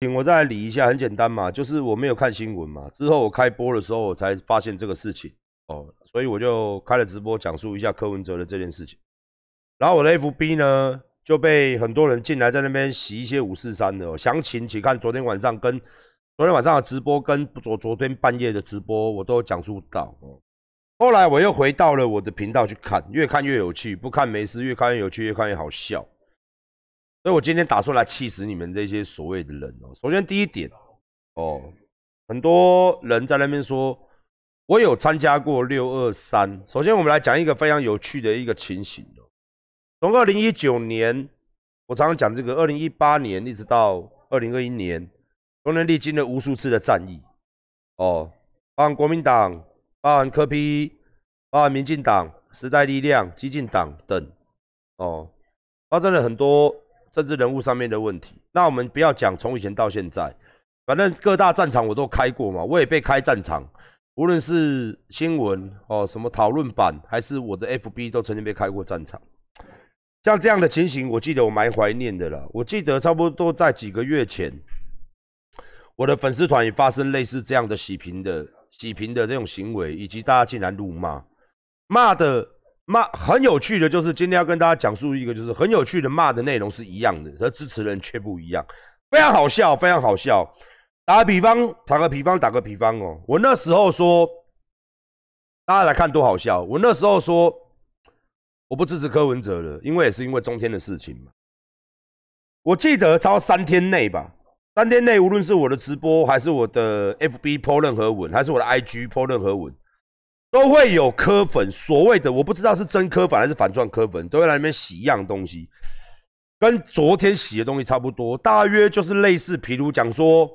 请我再理一下，很简单嘛，就是我没有看新闻嘛，之后我开播的时候我才发现这个事情哦，所以我就开了直播讲述一下柯文哲的这件事情。然后我的 FB 呢就被很多人进来在那边洗一些五四三的，详情请看昨天晚上跟昨天晚上的直播跟昨昨天半夜的直播，我都讲述到哦。后来我又回到了我的频道去看，越看越有趣，不看没事，越看越有趣，越看越好笑。所以我今天打算来气死你们这些所谓的人哦。首先第一点哦，很多人在那边说我有参加过六二三。首先我们来讲一个非常有趣的一个情形哦。从二零一九年，我常常讲这个，二零一八年一直到二零二一年，中间历经了无数次的战役哦，包含国民党。包含科批，包含民进党、时代力量、激进党等，哦，发生了很多政治人物上面的问题。那我们不要讲从以前到现在，反正各大战场我都开过嘛，我也被开战场，无论是新闻哦，什么讨论版，还是我的 FB 都曾经被开过战场。像这样的情形，我记得我蛮怀念的了。我记得差不多在几个月前，我的粉丝团也发生类似这样的洗屏的。洗屏的这种行为，以及大家竟然辱骂，骂的骂很有趣的，就是今天要跟大家讲述一个，就是很有趣的骂的内容是一样的，而支持人却不一样，非常好笑，非常好笑。打个比方，打个比方，打个比方哦，我那时候说，大家来看多好笑。我那时候说，我不支持柯文哲了，因为也是因为中天的事情嘛。我记得超三天内吧。三天内，无论是我的直播，还是我的 FB 播任何文，还是我的 IG 播任何文，都会有科粉，所谓的我不知道是真科粉还是反转科粉，都会来那边洗一样东西，跟昨天洗的东西差不多，大约就是类似，譬如讲说，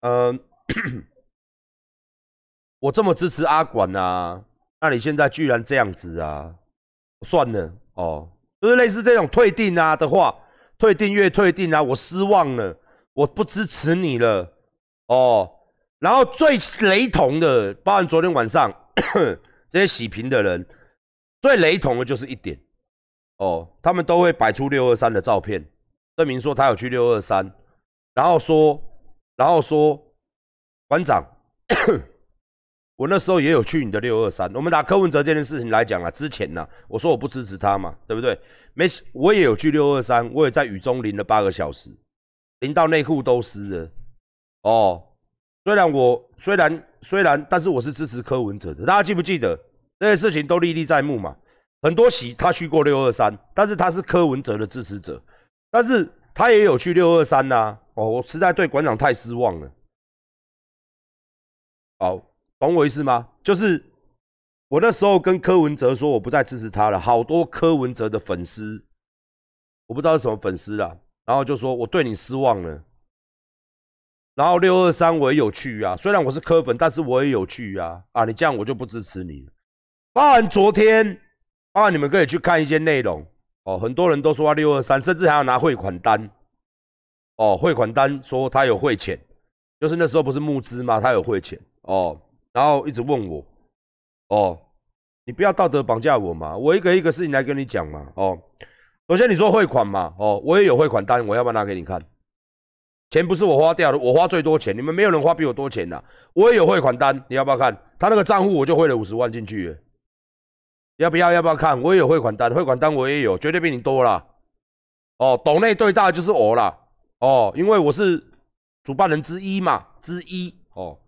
嗯，我这么支持阿管啊，那你现在居然这样子啊，算了哦，就是类似这种退订啊的话，退订阅退订啊，我失望了。我不支持你了，哦，然后最雷同的，包含昨天晚上这些洗屏的人，最雷同的就是一点，哦，他们都会摆出六二三的照片，证明说他有去六二三，然后说，然后说，馆长，我那时候也有去你的六二三，我们拿柯文哲这件事情来讲啊，之前呢，我说我不支持他嘛，对不对？没，我也有去六二三，我也在雨中淋了八个小时。淋到内裤都湿了，哦，虽然我虽然虽然，但是我是支持柯文哲的，大家记不记得这些事情都历历在目嘛？很多喜他去过六二三，但是他是柯文哲的支持者，但是他也有去六二三呐，哦，我实在对馆长太失望了。好，懂我意思吗？就是我那时候跟柯文哲说我不再支持他了，好多柯文哲的粉丝，我不知道是什么粉丝啦。然后就说我对你失望了。然后六二三我也有去啊，虽然我是科粉，但是我也有去啊。啊，你这样我就不支持你了。包含昨天，包含你们可以去看一些内容哦。很多人都说六二三，甚至还要拿汇款单哦，汇款单说他有汇钱，就是那时候不是募资吗？他有汇钱哦。然后一直问我哦，你不要道德绑架我嘛，我一个一个事情来跟你讲嘛哦。首先你说汇款嘛，哦，我也有汇款单，我要不要拿给你看？钱不是我花掉的，我花最多钱，你们没有人花比我多钱的，我也有汇款单，你要不要看？他那个账户我就汇了五十万进去，要不要？要不要看？我也有汇款单，汇款单我也有，绝对比你多啦。哦，岛内最大就是我啦，哦，因为我是主办人之一嘛，之一哦，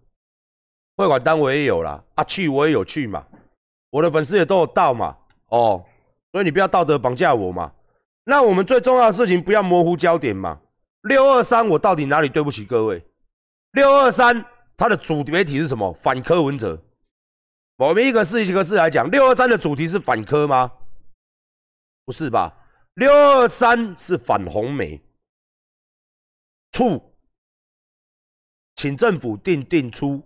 汇款单我也有啦，啊去我也有去嘛，我的粉丝也都有到嘛，哦，所以你不要道德绑架我嘛。那我们最重要的事情不要模糊焦点嘛？六二三，我到底哪里对不起各位？六二三，它的主媒体是什么？反柯文哲。我们一个事一个事来讲，六二三的主题是反柯吗？不是吧？六二三是反红梅，促，请政府定定出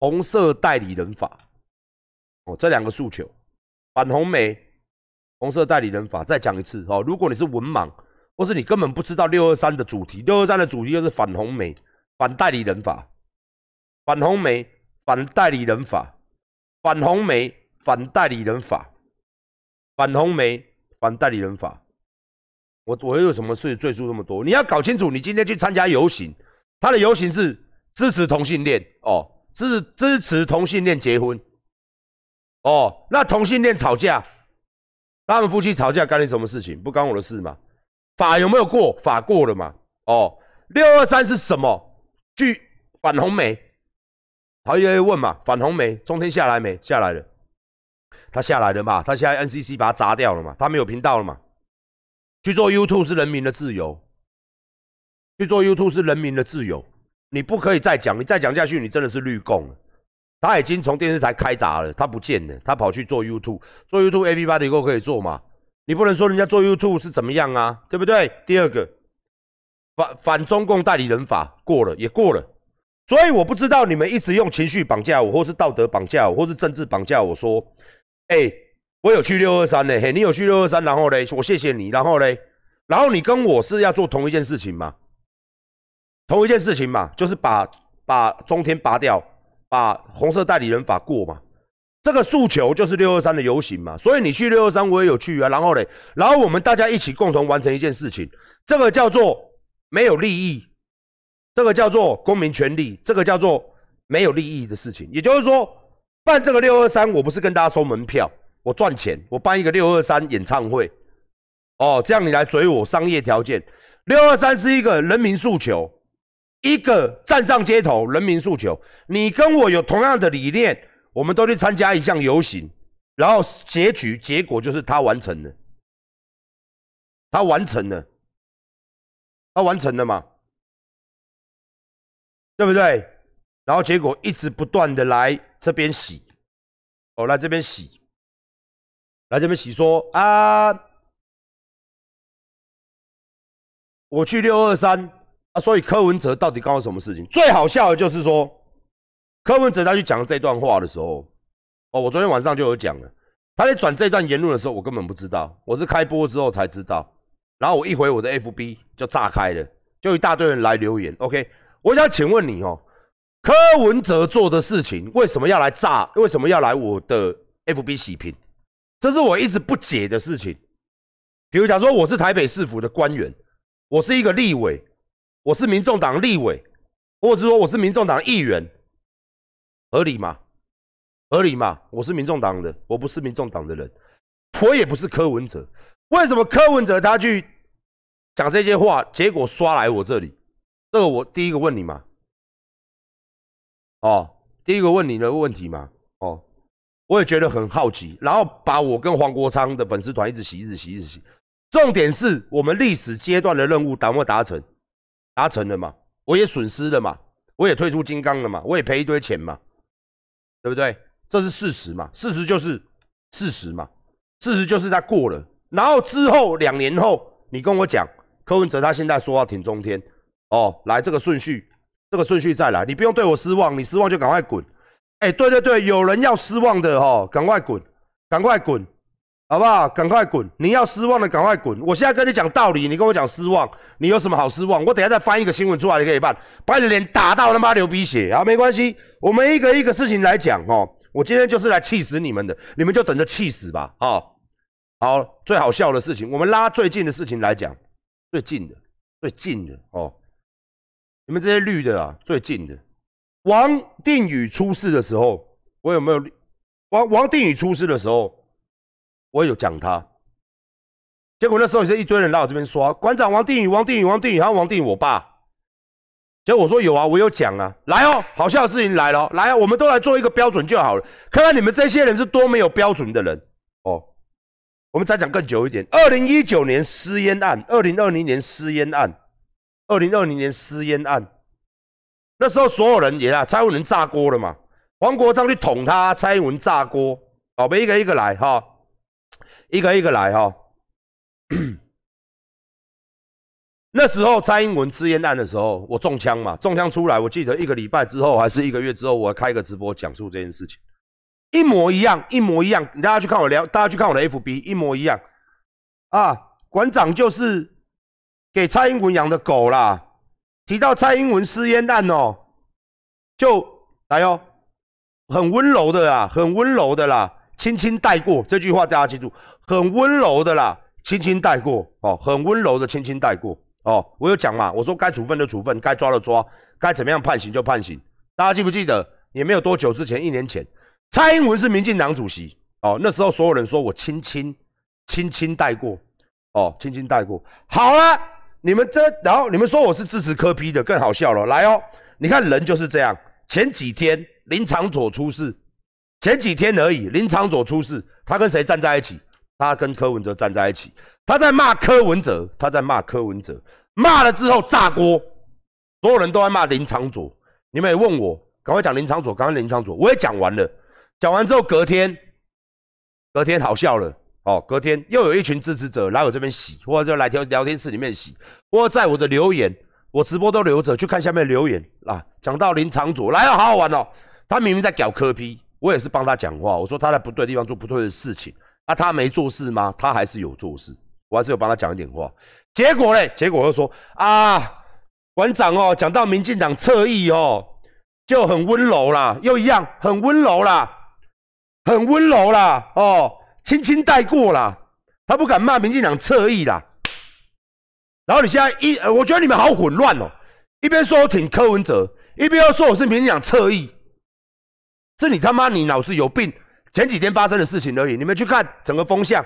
红色代理人法。哦，这两个诉求，反红梅。红色代理人法，再讲一次哦。如果你是文盲，或是你根本不知道六二三的主题，六二三的主题就是反红媒、反代理人法、反红媒、反代理人法、反红媒、反代理人法、反红媒、反代理人法。我我有什么事赘述那么多？你要搞清楚，你今天去参加游行，他的游行是支持同性恋哦，支支持同性恋结婚哦。那同性恋吵架，他们夫妻吵架干你什么事情？不干我的事嘛？法有没有过？法过了嘛？哦，六二三是什么？据反红梅，陶爷爷问嘛，反红梅中天下来没？下来了，他下来了嘛？他现在 NCC 把他砸掉了嘛？他没有频道了嘛？去做 YouTube 是人民的自由，去做 YouTube 是人民的自由，你不可以再讲，你再讲下去，你真的是绿共了。他已经从电视台开闸了，他不见了，他跑去做 YouTube，做 YouTube Everybody 都可以做嘛？你不能说人家做 YouTube 是怎么样啊，对不对？第二个，反反中共代理人法过了也过了，所以我不知道你们一直用情绪绑架我，或是道德绑架我，或是政治绑架我说，哎。我有去六二三呢，嘿，你有去六二三，然后嘞，我谢谢你，然后嘞，然后你跟我是要做同一件事情吗？同一件事情嘛，就是把把中天拔掉，把红色代理人法过嘛，这个诉求就是六二三的游行嘛，所以你去六二三，我也有去啊，然后嘞，然后我们大家一起共同完成一件事情，这个叫做没有利益，这个叫做公民权利，这个叫做没有利益的事情，也就是说，办这个六二三，我不是跟大家收门票。我赚钱，我办一个六二三演唱会，哦，这样你来追我商业条件。六二三是一个人民诉求，一个站上街头人民诉求。你跟我有同样的理念，我们都去参加一项游行，然后结局结果就是他完成了，他完成了，他完成了嘛，对不对？然后结果一直不断的来这边洗，哦，来这边洗。来这边洗说啊，我去六二三啊，所以柯文哲到底干了什么事情？最好笑的就是说，柯文哲他去讲这段话的时候，哦，我昨天晚上就有讲了，他在转这段言论的时候，我根本不知道，我是开播之后才知道，然后我一回我的 FB 就炸开了，就一大堆人来留言。OK，我想请问你哦，柯文哲做的事情为什么要来炸？为什么要来我的 FB 洗屏？这是我一直不解的事情。比如讲说，我是台北市府的官员，我是一个立委，我是民众党立委，或者是说我是民众党议员，合理吗？合理吗？我是民众党的，我不是民众党的人，我也不是柯文哲。为什么柯文哲他去讲这些话，结果刷来我这里？这个我第一个问你嘛。哦，第一个问你的问题嘛。哦。我也觉得很好奇，然后把我跟黄国昌的粉丝团一直洗，一直洗，一直洗。重点是我们历史阶段的任务达没达成？达成了嘛？我也损失了嘛？我也退出金刚了嘛？我也赔一堆钱嘛？对不对？这是事实嘛？事实就是事实嘛？事实就是他过了，然后之后两年后，你跟我讲柯文哲他现在说要挺中天，哦，来这个顺序，这个顺序再来，你不用对我失望，你失望就赶快滚。哎，对对对，有人要失望的哦，赶快滚，赶快滚，好不好？赶快滚！你要失望的，赶快滚！我现在跟你讲道理，你跟我讲失望，你有什么好失望？我等下再翻一个新闻出来，你可以办，把你的脸打到他妈流鼻血啊！没关系，我们一个一个事情来讲哦。我今天就是来气死你们的，你们就等着气死吧！啊，好，最好笑的事情，我们拉最近的事情来讲，最近的，最近的哦，你们这些绿的啊，最近的。王定宇出事的时候，我有没有？王王定宇出事的时候，我有讲他。结果那时候也是一堆人来我这边刷，馆长王定宇，王定宇，王定宇，还有王定宇我爸。结果我说有啊，我有讲啊，来哦，好笑的事情来了，来啊，我们都来做一个标准就好了，看看你们这些人是多没有标准的人哦。我们再讲更久一点，二零一九年私烟案，二零二零年私烟案，二零二零年私烟案。那时候所有人也啊，蔡英文炸锅了嘛？黄国昌去捅他，蔡英文炸锅，宝贝一个一个来哈，一个一个来哈。那时候蔡英文吃烟案的时候，我中枪嘛，中枪出来，我记得一个礼拜之后还是一个月之后，我开个直播讲述这件事情，一模一样，一模一样。大家去看我聊，大家去看我的 FB，一模一样啊。馆长就是给蔡英文养的狗啦。提到蔡英文吃烟案哦，就来哦，很温柔的啦，很温柔的啦，轻轻带过这句话，大家记住，很温柔的啦，轻轻带过哦，很温柔的轻轻带过哦。我有讲嘛，我说该处分就处分，该抓的抓，该怎么样判刑就判刑。大家记不记得？也没有多久之前，一年前，蔡英文是民进党主席哦，那时候所有人说我轻轻轻轻带过哦，轻轻带过。好了，你们这然后你们说我是支持科批的，更好笑了。来哦，你看人就是这样。前几天林长佐出事，前几天而已，林长佐出事，他跟谁站在一起？他跟柯文哲站在一起，他在骂柯文哲，他在骂柯文哲，骂了之后炸锅，所有人都在骂林长佐。你们也问我。赶快讲林长佐，刚刚林长佐我也讲完了，讲完之后隔天，隔天好笑了哦，隔天又有一群支持者来我这边洗，或者来聊聊天室里面洗，或者在我的留言，我直播都留着，去看下面留言啊。讲到林长佐来了，好好玩哦，他明明在搞科批，我也是帮他讲话，我说他在不对地方做不对的事情，那他没做事吗？他还是有做事，我还是有帮他讲一点话。结果呢，结果又说啊，馆长哦，讲到民进党侧翼哦。就很温柔啦，又一样很温柔啦，很温柔啦，哦，轻轻带过啦，他不敢骂民进党侧翼啦。然后你现在一，我觉得你们好混乱哦，一边说我挺柯文哲，一边又说我是民进党侧翼，是你他妈你脑子有病？前几天发生的事情而已，你们去看整个风向。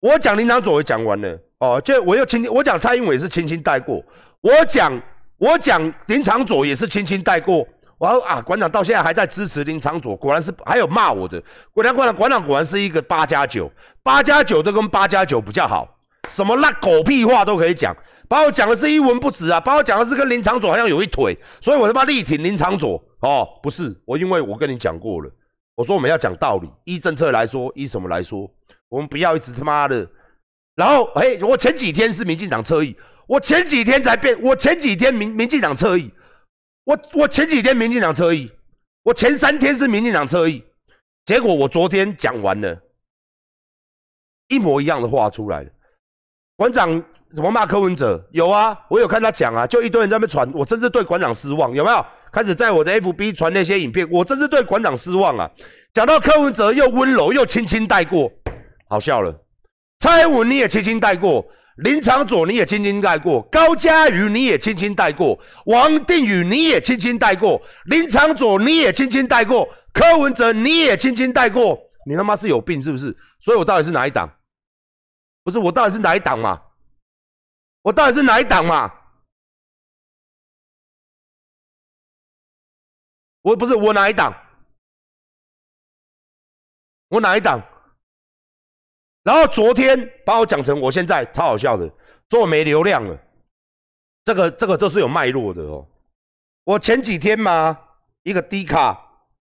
我讲林长佐也讲完了哦，就我又轻轻，我讲蔡英文也是轻轻带过，我讲我讲林长佐也是轻轻带过。我啊，馆长到现在还在支持林长佐，果然是还有骂我的。果然，馆长，馆长果然是一个八加九，八加九都跟八加九比较好，什么烂狗屁话都可以讲，把我讲的是一文不值啊，把我讲的是跟林长佐好像有一腿，所以我他妈力挺林长佐哦，不是我，因为我跟你讲过了，我说我们要讲道理，依政策来说，依什么来说，我们不要一直他妈的，然后哎，我前几天是民进党侧翼，我前几天才变，我前几天民民进党侧翼。我我前几天民进党侧翼，我前三天是民进党侧翼，结果我昨天讲完了，一模一样的话出来了。馆长怎么骂柯文哲？有啊，我有看他讲啊，就一堆人在那边传，我真是对馆长失望，有没有？开始在我的 FB 传那些影片，我真是对馆长失望啊。讲到柯文哲又温柔又轻轻带过，好笑了。蔡英文你也轻轻带过。林长佐你也轻轻带过，高嘉瑜你也轻轻带过，王定宇你也轻轻带过，林长佐你也轻轻带过，柯文哲你也轻轻带过，你他妈是有病是不是？所以我到底是哪一党？不是我到底是哪一党嘛？我到底是哪一党嘛？我不是我哪一档？我哪一档？然后昨天把我讲成我现在超好笑的，说我没流量了，这个这个都是有脉络的哦。我前几天嘛，一个低卡，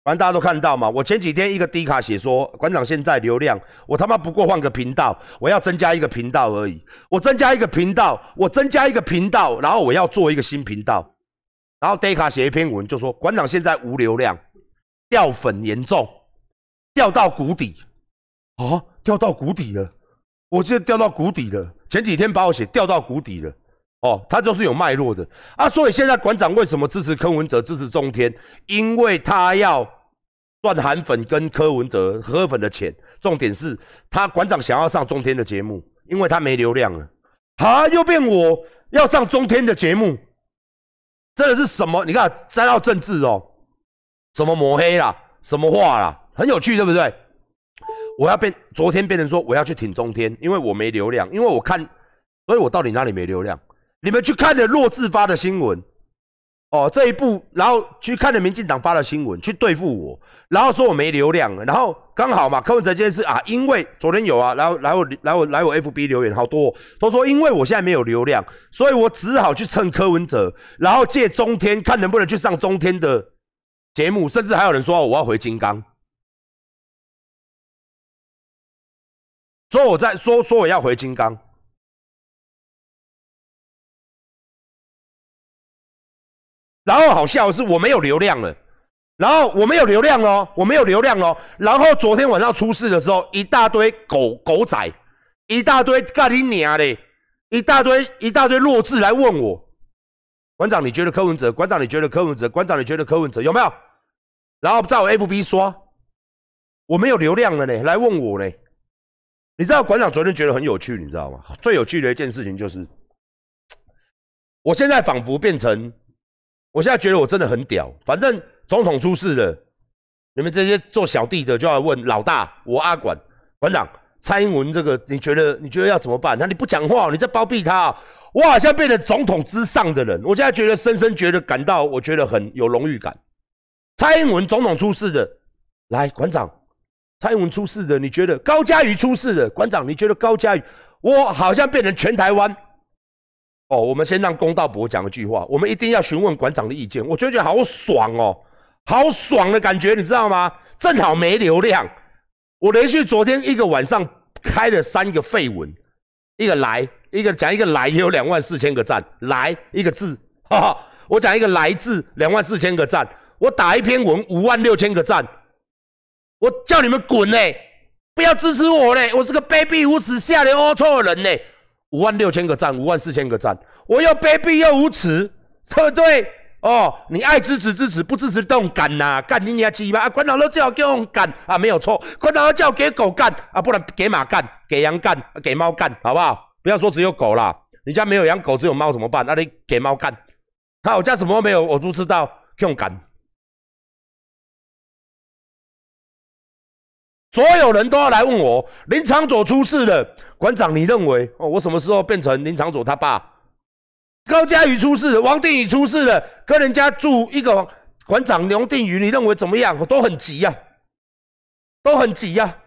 反正大家都看到嘛。我前几天一个低卡写说，馆长现在流量，我他妈不过换个频道，我要增加一个频道而已。我增加一个频道，我增加一个频道，然后我要做一个新频道。然后低卡写一篇文，就说馆长现在无流量，掉粉严重，掉到谷底。啊，掉到谷底了！我现在掉到谷底了。前几天把我写掉到谷底了。哦，他就是有脉络的啊。所以现在馆长为什么支持柯文哲、支持中天？因为他要赚韩粉跟柯文哲河粉的钱。重点是他馆长想要上中天的节目，因为他没流量了。啊，又变我要上中天的节目，真的是什么？你看沾到政治哦，什么抹黑啦，什么话啦，很有趣，对不对？我要变，昨天变成说我要去挺中天，因为我没流量，因为我看，所以我到底哪里没流量？你们去看了弱智发的新闻，哦，这一步，然后去看了民进党发的新闻，去对付我，然后说我没流量了，然后刚好嘛，柯文哲这件事啊，因为昨天有啊，然后来我来我来我 FB 留言好多，都说因为我现在没有流量，所以我只好去蹭柯文哲，然后借中天看能不能去上中天的节目，甚至还有人说我要回金刚。说我在说说我要回金刚，然后好笑的是我没有流量了，然后我没有流量哦，我没有流量哦，然后昨天晚上出事的时候，一大堆狗狗仔，一大堆干你娘嘞，一大堆一大堆弱智来问我，馆长你觉得柯文哲？馆长你觉得柯文哲？馆长你觉得柯文哲有没有？然后在我 FB 刷，我没有流量了呢，来问我嘞。你知道馆长昨天觉得很有趣，你知道吗？最有趣的一件事情就是，我现在仿佛变成，我现在觉得我真的很屌。反正总统出事了，你们这些做小弟的就要问老大，我阿管馆长蔡英文这个，你觉得你觉得要怎么办？那你不讲话，你在包庇他，我好像变成总统之上的人。我现在觉得深深觉得感到，我觉得很有荣誉感。蔡英文总统出事的，来馆长。蔡英文出事的，你觉得高嘉瑜出事的？馆长，你觉得高嘉瑜？我好像变成全台湾。哦，我们先让公道伯讲一句话，我们一定要询问馆长的意见。我觉得好爽哦，好爽的感觉，你知道吗？正好没流量，我连续昨天一个晚上开了三个废文，一个来，一个讲一个来也有两万四千个赞，来一个字，哈哈，我讲一个来字两万四千个赞，我打一篇文五万六千个赞。我叫你们滚嘞！不要支持我嘞！我是个卑鄙无耻、下流龌龊的人嘞！五万六千个赞，五万四千个赞，我又卑鄙又无耻，对不对？哦，你爱支持支持，不支持动干呐！干你娘鸡巴！啊，馆长都叫我叫我干啊，没有错，馆长都叫给狗干啊，不然给马干、给羊干、给猫干，好不好？不要说只有狗啦，你家没有养狗，只有猫怎么办？那你给猫干。好，我家什么都没有，我不知道用干。所有人都要来问我，林长佐出事了，馆长，你认为哦，我什么时候变成林长佐他爸？高嘉瑜出事，王定宇出事了，跟人家住一个馆长刘定宇，你认为怎么样？都很急呀，都很急呀。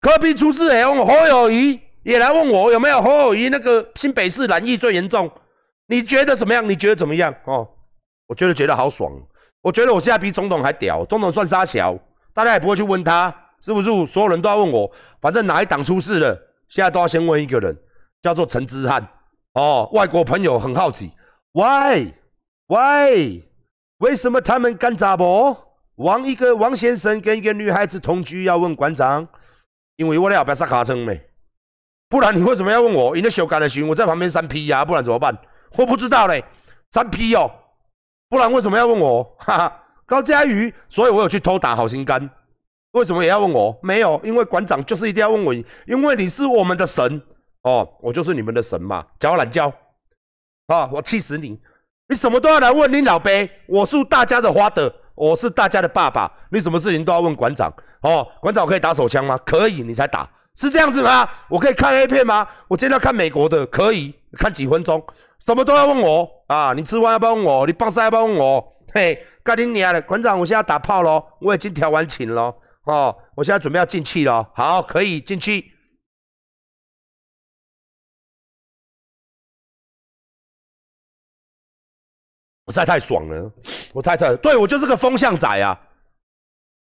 科比出事哎，侯友谊也来问我有没有侯友谊那个新北市蓝疫最严重，你觉得怎么样？你觉得怎么样？哦，我觉得觉得好爽，我觉得我现在比总统还屌，总统算沙小，大家也不会去问他。是不是所有人都要问我？反正哪一党出事了，现在都要先问一个人，叫做陈之汉。哦，外国朋友很好奇，Why？Why？为什么他们干杂博？王一个王先生跟一个女孩子同居，要问馆长，因为我俩不要杀卡称没，不然你为什么要问我？因为修改的群，我在旁边三 P 呀，不然怎么办？我不知道嘞，三 P 哦，不然为什么要问我？哈哈，高嘉瑜，所以我有去偷打好心肝。为什么也要问我？没有，因为馆长就是一定要问我，因为你是我们的神哦，我就是你们的神嘛，教懒觉啊！我气死你！你什么都要来问你老辈，我是大家的花的，我是大家的爸爸，你什么事情都要问馆长哦。馆长可以打手枪吗？可以，你才打，是这样子吗？我可以看 A 片吗？我今天要看美国的，可以看几分钟，什么都要问我啊！你吃饭要不要问我？你放哨要不要问我？嘿，干你娘的！馆长，我现在打炮喽，我已经调完情喽。哦，我现在准备要进去了。好，可以进去。我实在太爽了，我太太，对我就是个风向仔啊。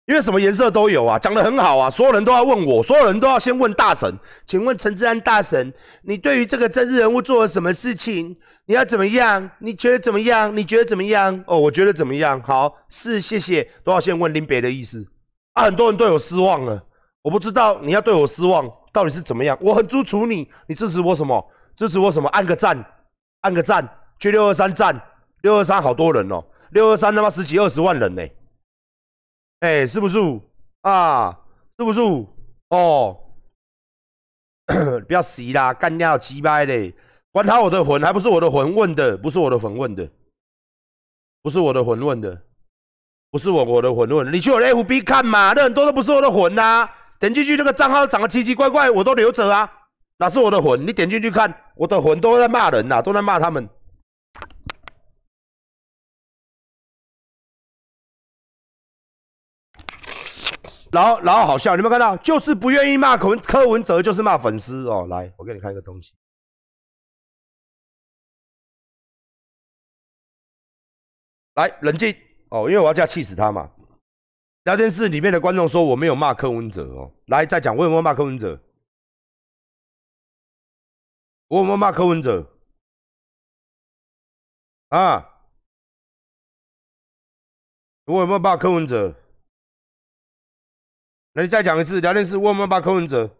因为什么颜色都有啊，讲的很好啊。所有人都要问我，所有人都要先问大神。请问陈志安大神，你对于这个政治人物做了什么事情？你要怎么样？你觉得怎么样？你觉得怎么样？哦，我觉得怎么样？好，是谢谢，都要先问林北的意思。啊，很多人对我失望了，我不知道你要对我失望到底是怎么样。我很支持你，你支持我什么？支持我什么？按个赞，按个赞，去六二三赞，六二三好多人哦，六二三他妈十几二十万人呢，哎，是不是？啊，是不是？哦，不要死啦，干掉鸡掰嘞，管他我的魂，还不是我的魂问的，不是我的魂问的，不是我的魂问的。不是我我的魂论，你去我的 FB 看嘛，那很多都不是我的魂呐。点进去那个账号长得奇奇怪怪，我都留着啊，哪是我的魂？你点进去看，我的魂都在骂人呐，都在骂他们。然后然后好笑，你有没有看到？就是不愿意骂柯文柯文哲，就是骂粉丝哦。来，我给你看一个东西，来冷静。哦，因为我要这样气死他嘛！聊天室里面的观众说我没有骂柯文哲哦，来再讲我有没有骂柯文哲？我有没有骂柯文哲？啊？我有没有骂柯文哲？那你再讲一次，聊天室我有没有骂柯文哲？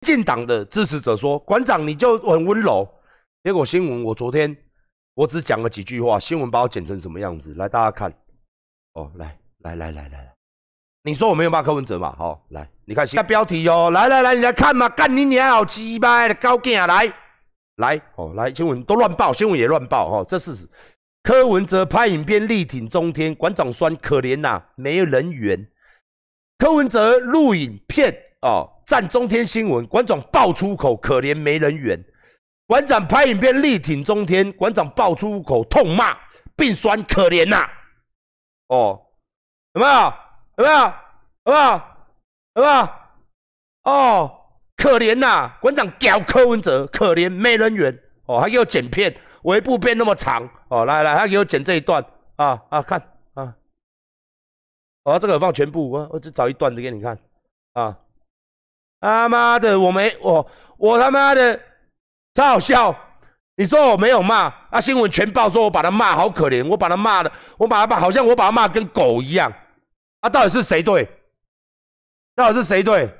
进党的支持者说，馆长你就很温柔。结果新闻，我昨天我只讲了几句话，新闻把我剪成什么样子？来，大家看，哦，来，来来来来来，你说我没有骂柯文哲嘛？好，来，你看新标题哦，来来来，你来看嘛，干你娘好鸡巴的高啊，来来哦，来新闻都乱报，新闻也乱报哦，这事实。柯文哲拍影片力挺中天，馆长酸可怜呐，没有人缘。柯文哲录影片哦，赞中天新闻，馆长爆粗口，可怜没人缘。馆长拍影片力挺中天，馆长爆粗口痛骂，并酸可怜呐。哦，有没有？有没有？有没有？有没有？哦，可怜呐，馆长屌柯文哲，可怜没人缘。哦，还给我剪片。尾部变那么长哦，来来，他给我剪这一段啊啊，看啊，哦，这个放全部，我我只找一段的给你看啊，他妈的，我没我我他妈的超好笑，你说我没有骂啊？新闻全报说我把他骂好可怜，我把他骂的，我把他骂好像我把他骂跟狗一样，啊，到底是谁对？到底是谁对？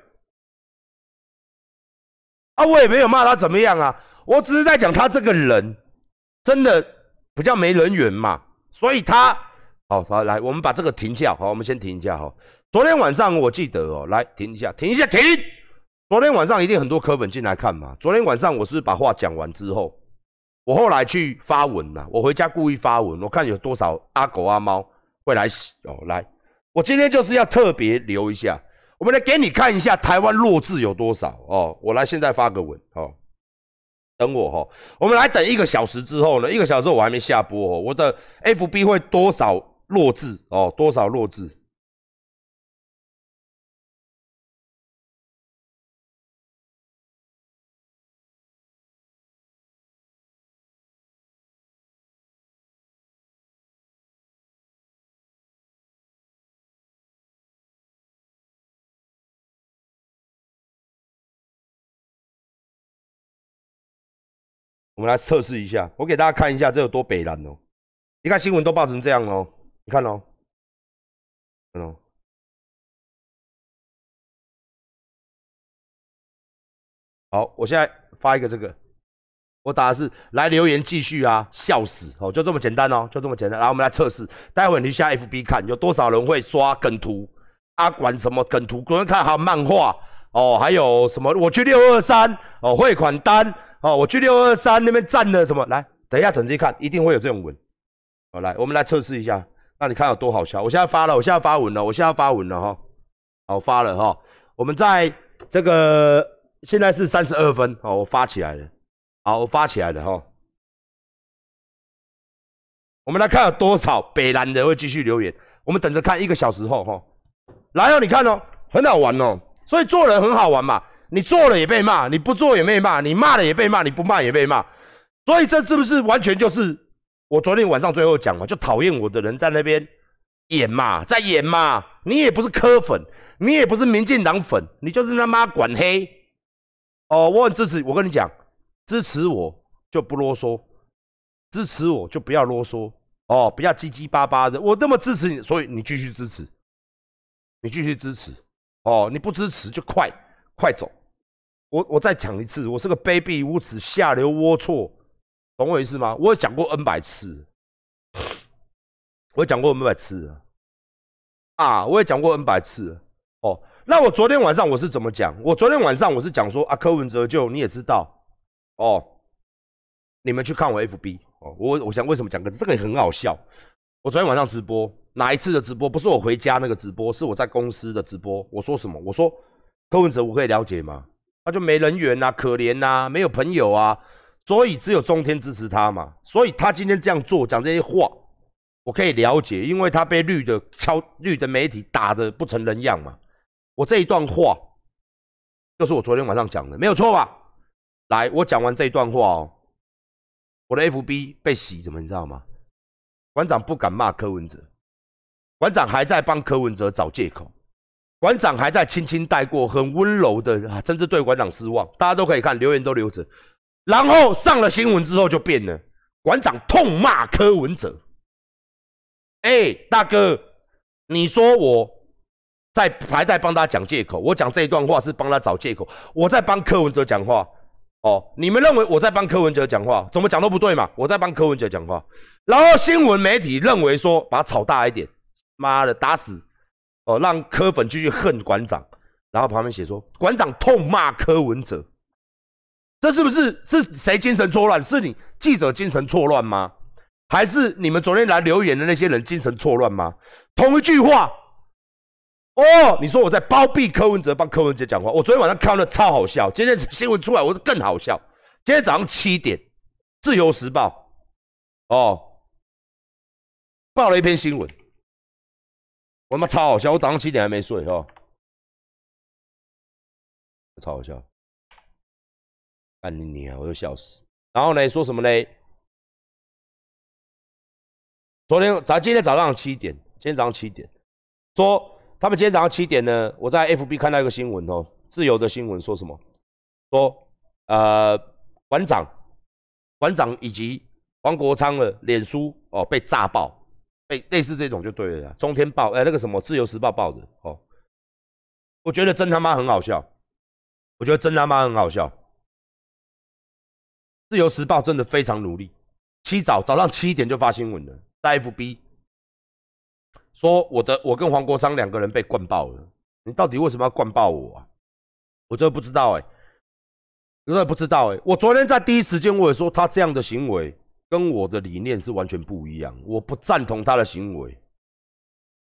啊，我也没有骂他怎么样啊，我只是在讲他这个人。真的比较没人缘嘛，所以他好，好来，我们把这个停下，好，我们先停一下哈。昨天晚上我记得哦，来停一下，停一下，停。昨天晚上一定很多科粉进来看嘛。昨天晚上我是把话讲完之后，我后来去发文了，我回家故意发文，我看有多少阿狗阿猫会来洗哦。来，我今天就是要特别留一下，我们来给你看一下台湾弱智有多少哦。我来现在发个文哦。等我哈，我们来等一个小时之后呢？一个小时我还没下播哦，我的 FB 会多少弱智哦？多少弱智？我们来测试一下，我给大家看一下这有多北蓝哦！你看新闻都报成这样哦，你看哦，看哦。好，我现在发一个这个，我打的是来留言继续啊，笑死哦，就这么简单哦，就这么简单。来，我们来测试，待会你下 FB 看有多少人会刷梗图，啊管什么梗图，有人看还有漫画哦，还有什么？我去六二三哦，汇款单。哦，我去六二三那边站了什么？来，等一下，仔细看，一定会有这种文。好，来，我们来测试一下，那你看有多好笑。我现在发了，我现在发文了，我现在发文了哈。好，发了哈。我们在这个现在是三十二分，好，我发起来了。好，我发起来了哈。我们来看有多少北南的会继续留言。我们等着看一个小时后哈。来哦，你看哦，很好玩哦，所以做人很好玩嘛。你做了也被骂，你不做也被骂，你骂了也被骂，你不骂也被骂，所以这是不是完全就是我昨天晚上最后讲嘛？就讨厌我的人在那边演嘛，在演嘛。你也不是科粉，你也不是民进党粉，你就是他妈管黑。哦，我很支持，我跟你讲，支持我就不啰嗦，支持我就不要啰嗦。哦，不要唧唧巴巴的，我那么支持你，所以你继续支持，你继续支持。哦，你不支持就快快走。我我再讲一次，我是个卑鄙无耻、下流龌龊，懂我意思吗？我有讲过 N 百次，我讲过 N 百次啊，我也讲过 N 百次哦。那我昨天晚上我是怎么讲？我昨天晚上我是讲说啊，柯文哲就你也知道哦，你们去看我 FB 哦。我我想为什么讲个这个也很好笑。我昨天晚上直播哪一次的直播？不是我回家那个直播，是我在公司的直播。我说什么？我说柯文哲，我可以了解吗？他就没人缘呐，可怜呐，没有朋友啊，所以只有中天支持他嘛。所以他今天这样做，讲这些话，我可以了解，因为他被绿的敲绿的媒体打的不成人样嘛。我这一段话，就是我昨天晚上讲的，没有错吧？来，我讲完这一段话哦，我的 FB 被洗，怎么你知道吗？馆长不敢骂柯文哲，馆长还在帮柯文哲找借口。馆长还在轻轻带过，很温柔的啊，真是对馆长失望。大家都可以看留言都留着，然后上了新闻之后就变了。馆长痛骂柯文哲，哎，大哥，你说我在还在帮他讲借口，我讲这一段话是帮他找借口，我在帮柯文哲讲话。哦，你们认为我在帮柯文哲讲话，怎么讲都不对嘛？我在帮柯文哲讲话，然后新闻媒体认为说把它炒大一点。妈的打死哦，让柯粉继续恨馆长。然后旁边写说，馆长痛骂柯文哲，这是不是是谁精神错乱？是你记者精神错乱吗？还是你们昨天来留言的那些人精神错乱吗？同一句话，哦，你说我在包庇柯文哲，帮柯文哲讲话。我昨天晚上看了超好笑，今天新闻出来，我是更好笑。今天早上七点，《自由时报》哦，报了一篇新闻，我他妈超好笑。我早上七点还没睡哦，超好笑，干你你啊，我都笑死。然后呢，说什么呢？昨天咱今天早上七点，今天早上七点，说他们今天早上七点呢，我在 FB 看到一个新闻哦，自由的新闻说什么？说呃，馆长、馆长以及黄国昌的脸书哦被炸爆，被类似这种就对了。中天报哎，那个什么自由时报报的哦，我觉得真他妈很好笑，我觉得真他妈很好笑。自由时报真的非常努力，七早早上七点就发新闻了。在 FB 说我的，我跟黄国昌两个人被灌爆了。你到底为什么要灌爆我啊？我真的不知道哎，真的不知道哎。我昨天在第一时间我也说，他这样的行为跟我的理念是完全不一样，我不赞同他的行为。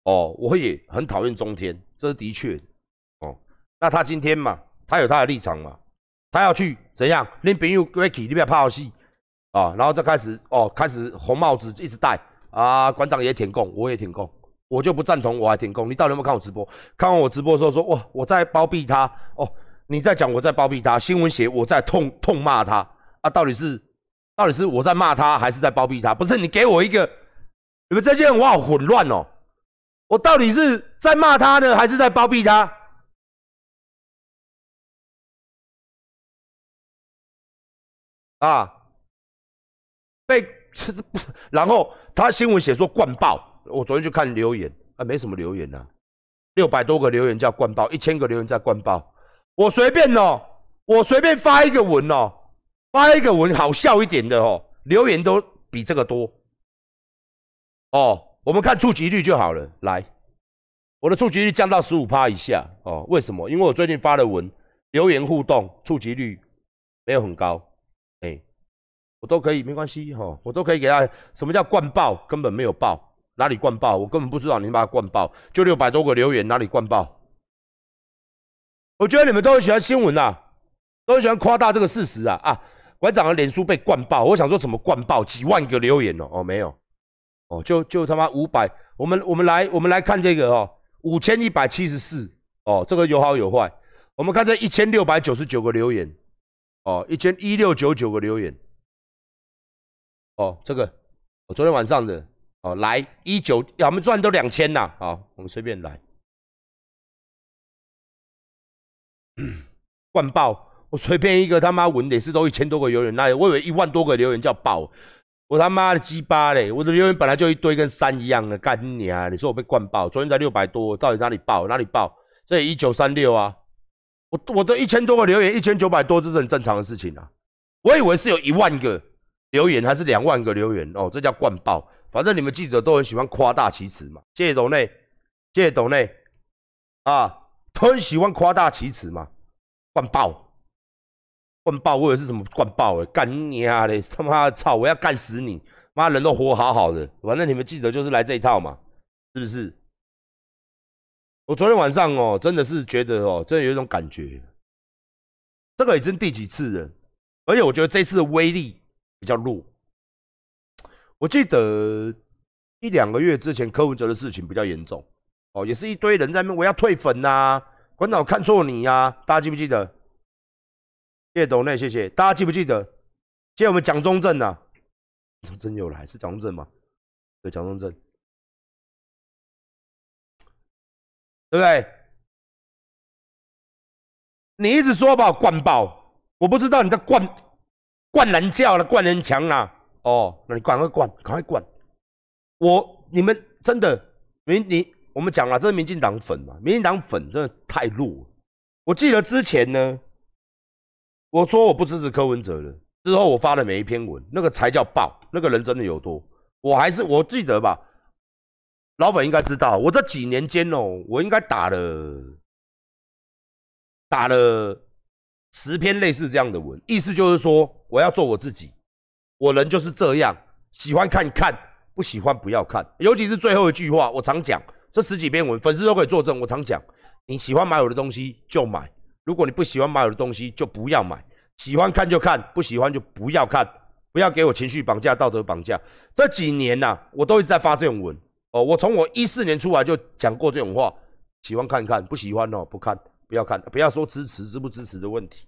哦，我也很讨厌中天，这是的确。哦，那他今天嘛，他有他的立场嘛，他要去怎样？你朋友 Ricky，你不要拍戏啊，然后再开始哦，开始红帽子一直戴。啊，馆长也舔供，我也舔供，我就不赞同，我还舔供。你到底有没有看我直播？看完我直播的时候说，哇，我在包庇他哦，你在讲我在包庇他，新闻写我在痛痛骂他啊，到底是到底是我在骂他，还是在包庇他？不是你给我一个，你们这些人我好混乱哦，我到底是在骂他呢，还是在包庇他？啊，被。然后他新闻写说灌爆，我昨天去看留言啊，没什么留言呐，六百多个留言叫灌爆，一千个留言叫灌爆，我随便哦，我随便发一个文哦，发一个文好笑一点的哦，留言都比这个多，哦，我们看触及率就好了，来，我的触及率降到十五趴以下哦，为什么？因为我最近发的文留言互动触及率没有很高。我都可以，没关系哈，我都可以给他。什么叫灌爆？根本没有爆，哪里灌爆？我根本不知道，你把它灌爆，就六百多个留言，哪里灌爆？我觉得你们都很喜欢新闻呐，都很喜欢夸大这个事实啊啊！馆长的脸书被灌爆，我想说怎么灌爆？几万个留言哦哦没有哦，就就他妈五百。我们我们来我们来看这个哦，五千一百七十四哦，这个有好有坏。我们看这一千六百九十九个留言哦，一千一六九九个留言。哦，这个我昨天晚上的哦，来一九，我们赚都两千呐，好，我们随便来，灌爆，我随便一个他妈文也是都一千多个留言，那我以为一万多个留言叫爆，我他妈的鸡巴嘞，我的留言本来就一堆跟山一样的，干你啊！你说我被灌爆，昨天才六百多，到底哪里爆哪里爆？这一九三六啊，我我的一千多个留言，一千九百多，这是很正常的事情啊，我以为是有一万个。留言还是两万个留言哦，这叫灌爆。反正你们记者都很喜欢夸大其词嘛。谢谢董内，谢谢董内啊，都很喜欢夸大其词嘛。灌爆，灌爆，或者是什么灌爆？哎，干你啊嘞！他妈的操，我要干死你！妈，人都活好好的，反正你们记者就是来这一套嘛，是不是？我昨天晚上哦，真的是觉得哦，真的有一种感觉，这个已经第几次了？而且我觉得这次的威力。比较弱。我记得一两个月之前柯文哲的事情比较严重哦，也是一堆人在那，我要退粉呐，馆长看错你呀，大家记不记得？谢谢董内，谢谢大家记不记得？谢谢我们蒋中正呐，蒋中正又来，是蒋中正吗？对，蒋中正，对不对？你一直说把我灌爆，我不知道你在灌。灌人叫了，灌人墙啊！哦，那你赶快灌，赶快灌！我你们真的民你我们讲了，这是民进党粉嘛？民进党粉真的太弱。我记得之前呢，我说我不支持柯文哲了，之后我发的每一篇文，那个才叫爆，那个人真的有多。我还是我记得吧，老粉应该知道，我这几年间哦，我应该打了打了十篇类似这样的文，意思就是说我要做我自己，我人就是这样，喜欢看看，不喜欢不要看。尤其是最后一句话，我常讲，这十几篇文，粉丝都可以作证。我常讲，你喜欢买我的东西就买，如果你不喜欢买我的东西就不要买，喜欢看就看，不喜欢就不要看，不要给我情绪绑架、道德绑架。这几年呐，我都一直在发这种文。哦，我从我一四年出来就讲过这种话，喜欢看看，不喜欢哦不看，不要看，不要说支持支不支持的问题。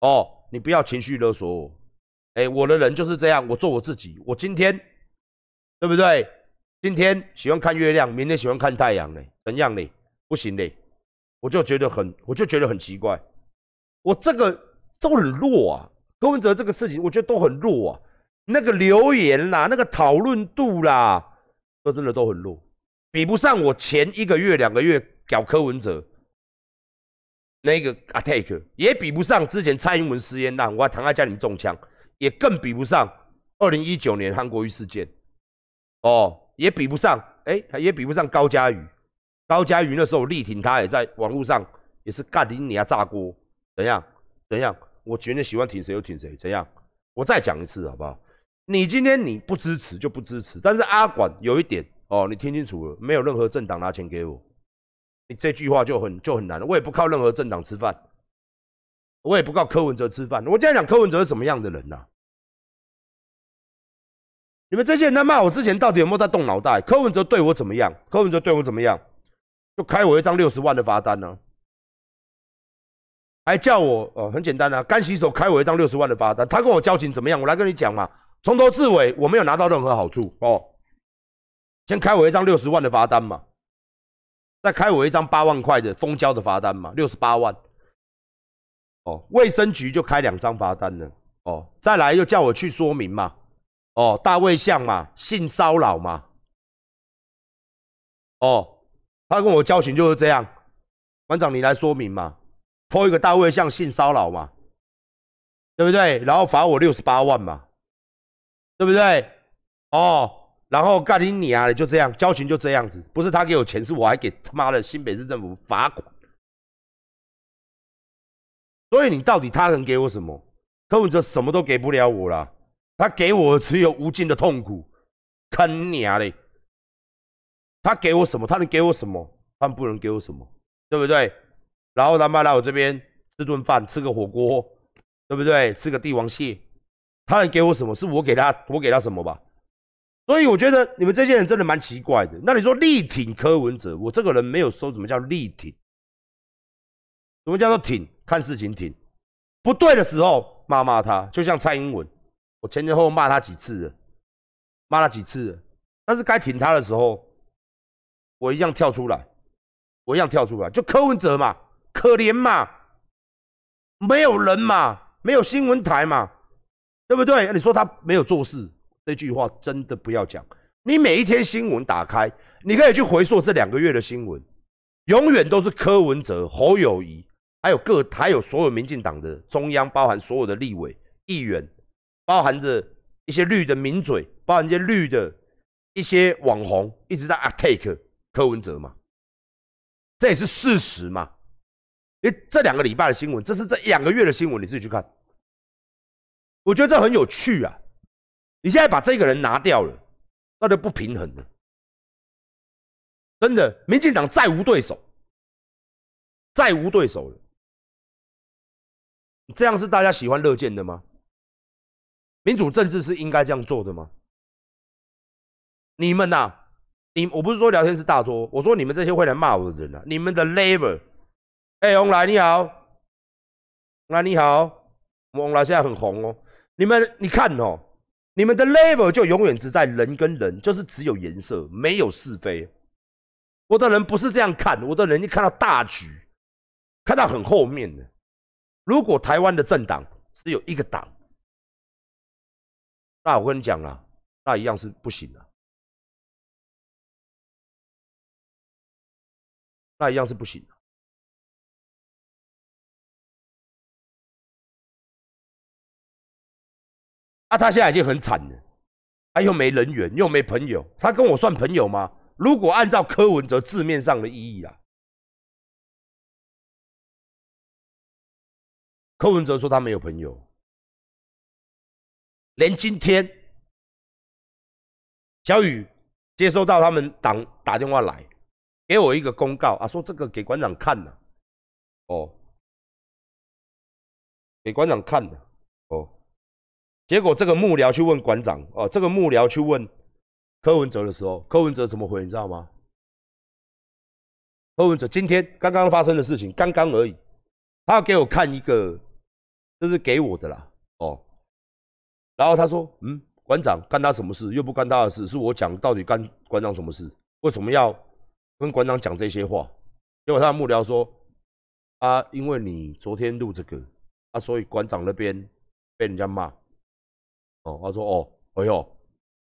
哦，你不要情绪勒索我。哎，我的人就是这样，我做我自己。我今天对不对？今天喜欢看月亮，明天喜欢看太阳呢，怎样呢？不行嘞，我就觉得很，我就觉得很奇怪。我这个都很弱啊，柯文哲这个事情，我觉得都很弱啊。那个留言啦，那个讨论度啦。说真的都很弱，比不上我前一个月、两个月搞柯文哲那个 attack，也比不上之前蔡英文实验案，我还躺在家里面中枪，也更比不上二零一九年韩国瑜事件，哦，也比不上，哎，也比不上高嘉瑜。高嘉瑜那时候力挺他，也在网络上也是干你你要炸锅，怎样？怎样？我觉得喜欢挺谁就挺谁，怎样？我再讲一次好不好？你今天你不支持就不支持，但是阿管有一点哦，你听清楚了，没有任何政党拿钱给我，你这句话就很就很难了。我也不靠任何政党吃饭，我也不靠柯文哲吃饭。我今天讲柯文哲是什么样的人呐？你们这些人在骂我之前，到底有没有在动脑袋？柯文哲对我怎么样？柯文哲对我怎么样？就开我一张六十万的罚单呢？还叫我哦，很简单啊，干洗手开我一张六十万的罚单。他跟我交情怎么样？我来跟你讲嘛。从头至尾我没有拿到任何好处哦，先开我一张六十万的罚单嘛，再开我一张八万块的封交的罚单嘛，六十八万。哦，卫生局就开两张罚单了哦，再来又叫我去说明嘛，哦，大卫像嘛，性骚扰嘛，哦，他跟我交情就是这样，馆长你来说明嘛，泼一个大卫像性骚扰嘛，对不对？然后罚我六十八万嘛。对不对？哦，然后盖你你啊，就这样，交情就这样子，不是他给我钱，是我还给他妈的新北市政府罚款。所以你到底他能给我什么？柯文哲什么都给不了我了，他给我只有无尽的痛苦。坑你啊嘞！他给我什么？他能给我什么？他不能给我什么？对不对？然后他妈来我这边吃顿饭，吃个火锅，对不对？吃个帝王蟹。他能给我什么？是我给他，我给他什么吧？所以我觉得你们这些人真的蛮奇怪的。那你说力挺柯文哲，我这个人没有说什么叫力挺，什么叫做挺？看事情挺，不对的时候骂骂他，就像蔡英文，我前前后后骂他几次了，骂他几次了。但是该挺他的时候，我一样跳出来，我一样跳出来。就柯文哲嘛，可怜嘛，没有人嘛，没有新闻台嘛。对不对？你说他没有做事，这句话真的不要讲。你每一天新闻打开，你可以去回溯这两个月的新闻，永远都是柯文哲、侯友谊，还有各还有所有民进党的中央，包含所有的立委、议员，包含着一些绿的名嘴，包含一些绿的一些网红，一直在 attack 柯文哲嘛。这也是事实嘛。因为这两个礼拜的新闻，这是这两个月的新闻，你自己去看。我觉得这很有趣啊！你现在把这个人拿掉了，那就不平衡了。真的，民进党再无对手，再无对手了。这样是大家喜欢乐见的吗？民主政治是应该这样做的吗？你们呐，你我不是说聊天是大多，我说你们这些会来骂我的人啊，你们的 labor。哎，翁来你好，翁来你好，翁来现在很红哦。你们，你看哦，你们的 level 就永远只在人跟人，就是只有颜色，没有是非。我的人不是这样看，我的人一看到大局，看到很后面的。如果台湾的政党只有一个党，那我跟你讲了，那一样是不行的，那一样是不行的。啊，他现在已经很惨了，他又没人缘，又没朋友。他跟我算朋友吗？如果按照柯文哲字面上的意义啊，柯文哲说他没有朋友，连今天小雨接收到他们党打电话来，给我一个公告啊，说这个给馆长看了，哦，给馆长看了，哦，结果这个幕僚去问馆长，哦，这个幕僚去问。柯文哲的时候，柯文哲怎么回？你知道吗？柯文哲今天刚刚发生的事情，刚刚而已，他要给我看一个，这是给我的啦，哦。然后他说：“嗯，馆长干他什么事？又不干他的事，是我讲，到底干馆长什么事？为什么要跟馆长讲这些话？”结果他的幕僚说：“啊，因为你昨天录这个，啊，所以馆长那边被人家骂。”哦，他说：“哦，哎呦。”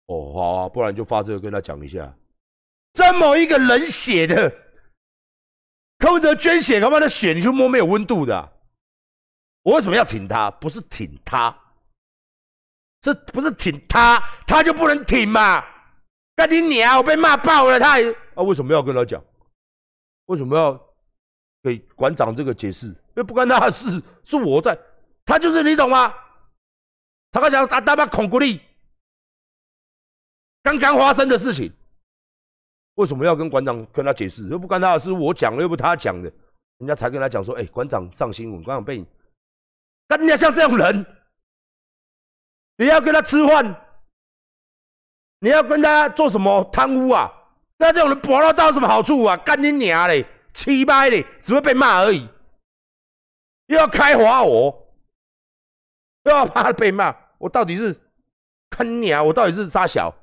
哦，好啊，不然就发这个跟他讲一下。这么一个冷血的柯文哲捐血，他妈的血你就摸没有温度的。我为什么要挺他？不是挺他，这不是挺他，他就不能挺嘛？干你娘！我被骂爆了，他啊为什么要跟他讲？为什么要给馆长这个解释？因为不关他的事，是我在，他就是你懂吗？他刚讲打打把孔骨力。刚刚发生的事情，为什么要跟馆长跟他解释？又不关他的事，我讲了又不他讲的，人家才跟他讲说：“哎，馆长上新闻，馆长被你。”干人家像这种人，你要跟他吃饭，你要跟他做什么贪污啊？那这种人博到到什么好处啊？干你娘嘞，七掰嘞，只会被骂而已。又要开罚我，又要怕被骂，我到底是看娘？我到底是杀小？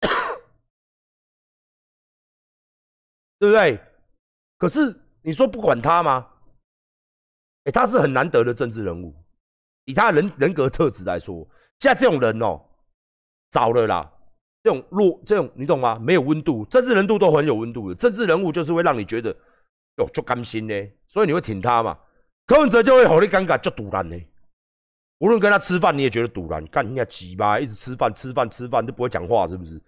对不对？可是你说不管他吗？哎，他是很难得的政治人物，以他人人格特质来说，像这种人哦，早了啦。这种弱，这种你懂吗？没有温度，政治人度都很有温度的。政治人物就是会让你觉得哟，就甘心呢，所以你会挺他嘛。柯文哲就会好你尴尬，就堵然呢。无论跟他吃饭，你也觉得堵然，干人家鸡巴，一直吃饭吃饭吃饭都不会讲话，是不是？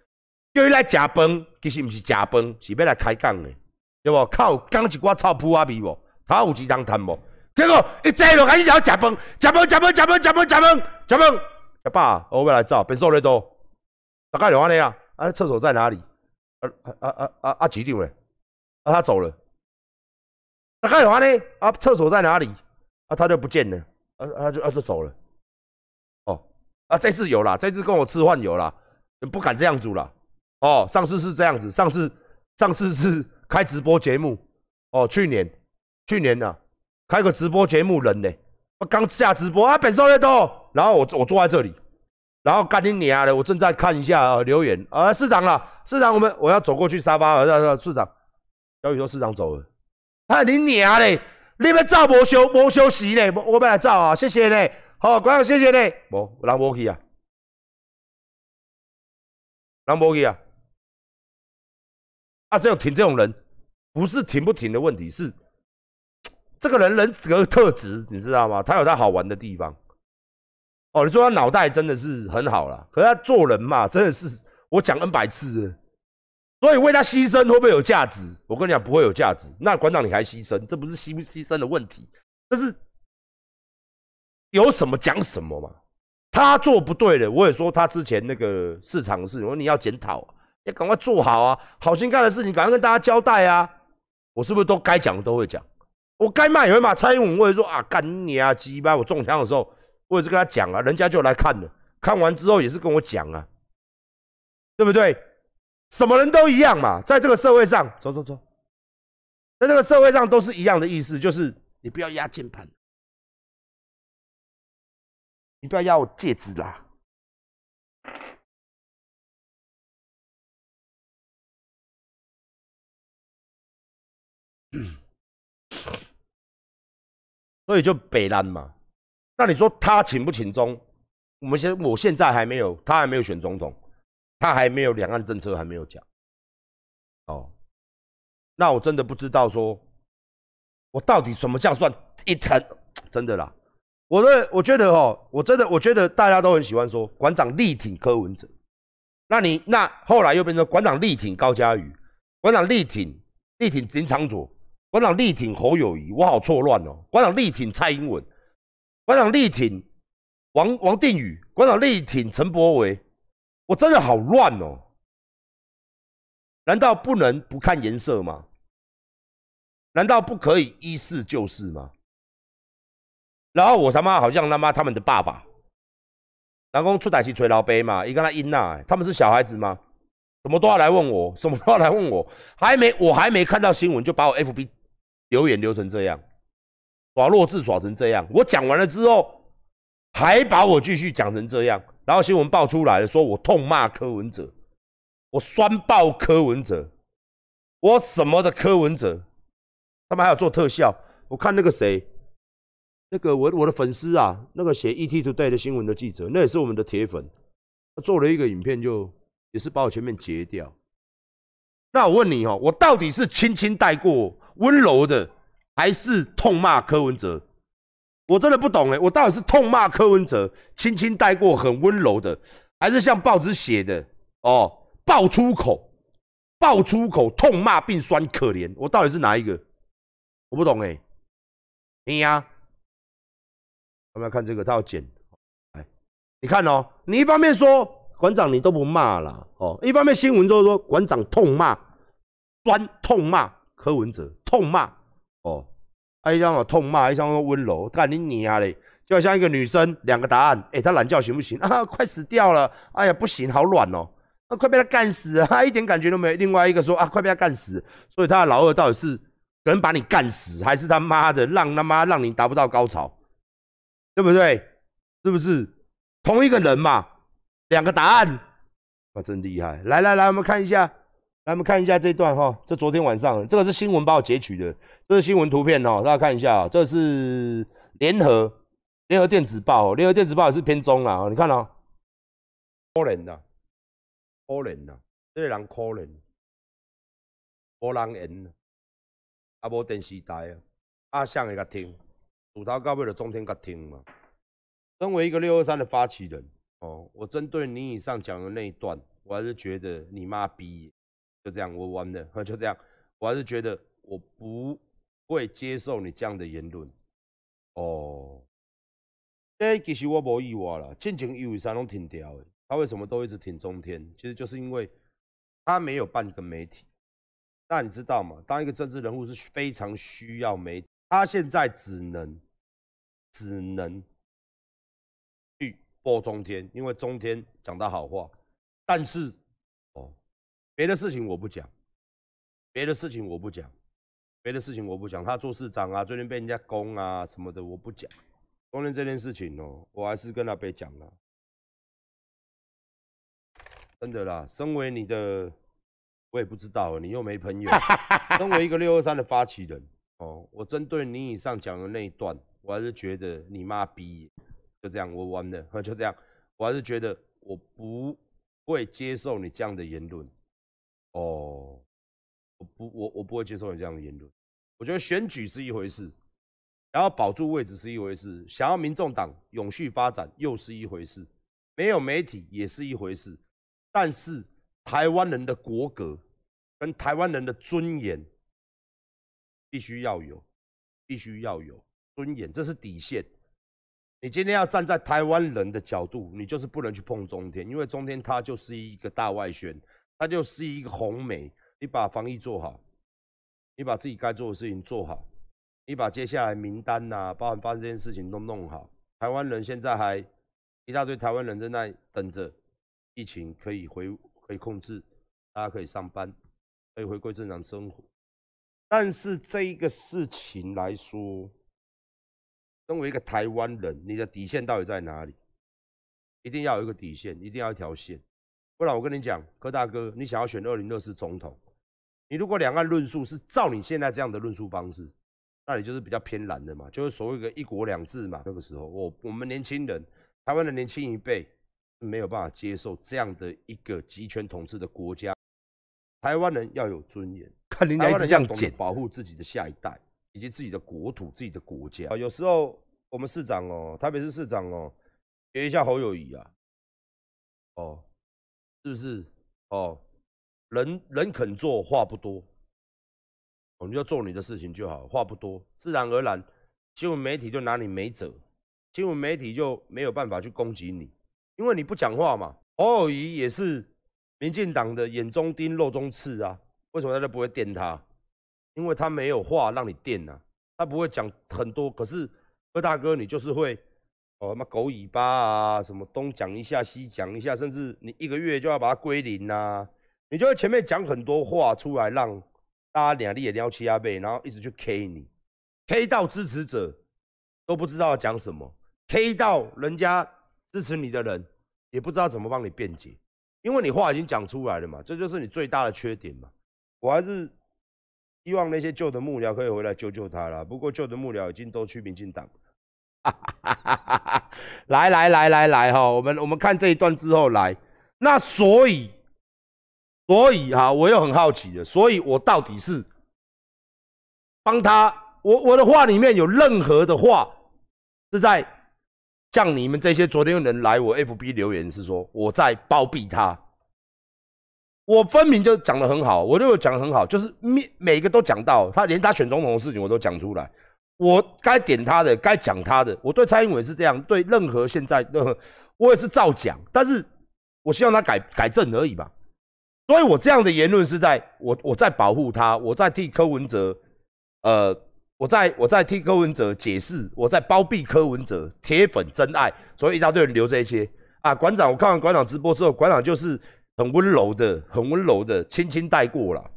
叫伊来食饭，其实毋是食饭，是要来开讲的，对不？靠，讲一寡臭扑阿味无？他有钱通谈无？结果一坐落开始想要食饭，食饭，食饭，食饭，食饭，食饭，食饭。阿爸，我要来走，变数咧多，大概就安尼啊？啊，厕所在哪里？啊啊啊啊啊！几点嘞？啊，他走了。大概就安尼啊？厕所在哪里？啊，他就不见了。啊啊就啊就走了。哦，啊，这次有啦，这次跟我吃饭有啦，不敢这样子了。哦，上次是这样子，上次上次是 开直播节目，哦，去年去年呢，开个直播节目人呢，我刚下直播啊，本少越多，然后我我坐在这里，然后干你娘的，我正在看一下啊留言。啊，市长了，市长我们我要走过去沙发了，市长，小雨说市长走了，啊你娘嘞，你们照无休无休息嘞，我们来照啊，谢谢嘞，好，观众谢谢嘞，无人无去啊，人无去啊。啊，这种挺这种人，不是挺不挺的问题，是这个人人格特质，你知道吗？他有他好玩的地方。哦，你说他脑袋真的是很好了，可是他做人嘛，真的是我讲 N 百次，所以为他牺牲会不会有价值？我跟你讲，不会有价值。那馆长你还牺牲，这不是牺不牺牲的问题，这是有什么讲什么嘛。他做不对的，我也说他之前那个市场的事，我说你要检讨。要赶快做好啊！好心干的事情，赶快跟大家交代啊！我是不是都该讲的都会讲？我该骂也会骂。蔡英文我也说啊，干你啊鸡巴！我中枪的时候，我也是跟他讲啊，人家就来看了，看完之后也是跟我讲啊，对不对？什么人都一样嘛，在这个社会上，走走走，在这个社会上都是一样的意思，就是你不要压键盘，你不要压我戒指啦。所以就北南嘛，那你说他请不请中？我们现我现在还没有，他还没有选总统，他还没有两岸政策还没有讲。哦，那我真的不知道说，我到底什么叫算一疼？真的啦，我的我觉得哦，我真的我觉得大家都很喜欢说馆长力挺柯文哲，那你那后来又变成馆长力挺高嘉瑜，馆长力挺力挺林长佐，馆长力挺侯友谊，我好错乱哦。馆长力挺蔡英文，馆长力挺王王定宇，馆长力挺陈柏维，我真的好乱哦。难道不能不看颜色吗？难道不可以依事就事吗？然后我他妈好像他妈他们的爸爸，南宫出歹气捶老杯嘛，一个他阴呐，他们是小孩子吗？什么都要来问我，什么都要来问我，还没我还没看到新闻就把我 FB 留言留成这样，耍弱智耍成这样，我讲完了之后还把我继续讲成这样，然后新闻爆出来了，说我痛骂柯文哲，我酸爆柯文哲，我什么的柯文哲。他们还有做特效，我看那个谁，那个我我的粉丝啊，那个写 ET Today 的新闻的记者，那也是我们的铁粉，他做了一个影片，就也是把我前面截掉。那我问你哦，我到底是轻轻带过温柔的，还是痛骂柯文哲？我真的不懂哎，我到底是痛骂柯文哲，轻轻带过很温柔的，还是像报纸写的哦，爆粗口，爆粗口，痛骂并酸可怜？我到底是哪一个？我不懂哎，你呀，我们要看这个，他要剪，哎，你看哦，你一方面说馆长你都不骂了哦，一方面新闻就是说馆长痛骂，专痛骂柯文哲，痛骂哦，一张痛骂，一张温柔，看你娘嘞，就好像一个女生，两个答案，哎，她懒觉行不行 啊？快死掉了，哎呀，不行，好软哦，那快被他干死啊，一点感觉都没有。另外一个说啊，快被他干死，所以他的老二到底是？可能把你干死，还是他妈的让他妈让你达不到高潮，对不对？是不是同一个人嘛？两个答案，那真厉害！来来来，我们看一下，来我们看一下这段哈，这昨天晚上这个是新闻把我截取的，这是新闻图片哦，大家看一下，这是联合联合电子报，联合电子报也是偏中啦，你看哦，可怜的，可怜的，这个人可怜，无人缘。啊，无电视台啊，阿相会甲听，主头到尾就中天甲听嘛。身为一个六二三的发起人，哦，我针对你以上讲的那一段，我还是觉得你妈逼，就这样，我完了，就这样，我还是觉得我不会接受你这样的言论。哦，哎，其实我无意外了，进前一为啥拢停掉的？他为什么都一直挺中天？其实就是因为他没有办个媒体。那你知道吗？当一个政治人物是非常需要媒，他现在只能只能去播中天，因为中天讲的好话。但是，别的事情我不讲，别的事情我不讲，别的事情我不讲。他做市长啊，最近被人家攻啊什么的，我不讲。中天这件事情哦，我还是跟他被讲了。真的啦，身为你的。我也不知道，你又没朋友。身为一个六二三的发起人，哦，我针对你以上讲的那一段，我还是觉得你妈逼，就这样，我完了，就这样，我还是觉得我不会接受你这样的言论。哦，我不，我我不会接受你这样的言论。我觉得选举是一回事，然后保住位置是一回事，想要民众党永续发展又是一回事，没有媒体也是一回事，但是。台湾人的国格跟台湾人的尊严必须要有，必须要有尊严，这是底线。你今天要站在台湾人的角度，你就是不能去碰中天，因为中天它就是一个大外宣，它就是一个红梅。你把防疫做好，你把自己该做的事情做好，你把接下来名单呐，包含发生这件事情都弄好。台湾人现在还一大堆台湾人正在等着疫情可以回。可以控制，大家可以上班，可以回归正常生活。但是这一个事情来说，身为一个台湾人，你的底线到底在哪里？一定要有一个底线，一定要一条线，不然我跟你讲，柯大哥，你想要选二零二四总统，你如果两岸论述是照你现在这样的论述方式，那你就是比较偏蓝的嘛，就是所谓的一国两制嘛。那个时候，我我们年轻人，台湾的年轻一辈。没有办法接受这样的一个集权统治的国家。台湾人要有尊严，看台湾人这样剪，保护自己的下一代以及自己的国土、自己的国家。有时候我们市长哦，台北市市长哦，学一下侯友谊啊，哦，是不是？哦，人人肯做，话不多。我们就做你的事情就好，话不多，自然而然，新闻媒体就拿你没辙，新闻媒体就没有办法去攻击你，因为你不讲话嘛。侯友谊也是民进党的眼中钉、肉中刺啊，为什么大家不会电他？因为他没有话让你电呐，他不会讲很多。可是二大哥，你就是会哦，妈狗尾巴啊，什么东讲一下西讲一下，甚至你一个月就要把它归零呐，你就会前面讲很多话出来让。大家两力也撩七阿贝，然后一直去 K 你，K 到支持者都不知道讲什么，K 到人家支持你的人也不知道怎么帮你辩解，因为你话已经讲出来了嘛，这就是你最大的缺点嘛。我还是希望那些旧的幕僚可以回来救救他了。不过旧的幕僚已经都去民进党。哈 来来来来来哈，我们我们看这一段之后来，那所以。所以哈，我又很好奇的，所以我到底是帮他？我我的话里面有任何的话是在像你们这些昨天有人来我 FB 留言是说我在包庇他？我分明就讲的很好，我就讲的很好，就是每每个都讲到他，连他选总统的事情我都讲出来，我该点他的，该讲他的。我对蔡英文是这样，对任何现在的 我也是照讲，但是我希望他改改正而已嘛。所以我这样的言论是在我我在保护他，我在替柯文哲，呃，我在我在替柯文哲解释，我在包庇柯文哲，铁粉真爱，所以一大堆人留这些啊。馆长，我看完馆长直播之后，馆长就是很温柔的，很温柔的，轻轻带过了，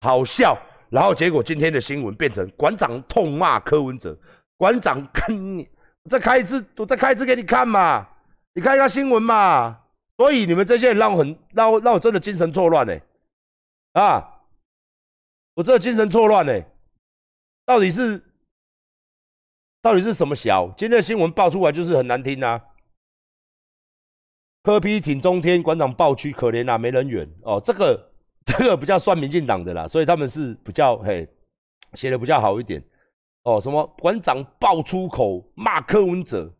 好笑。然后结果今天的新闻变成馆长痛骂柯文哲，馆长跟 你再开一次，我再开一次给你看嘛，你看一下新闻嘛。所以你们这些人让我很让我让我真的精神错乱呢，啊，我真的精神错乱呢，到底是到底是什么小？今天的新闻爆出来就是很难听呐。柯批挺中天馆长爆区可怜啊，没人缘哦。这个 这个比较算民进党的啦，所以他们是比较嘿写的比较好一点哦。什么馆长爆粗口骂柯文哲，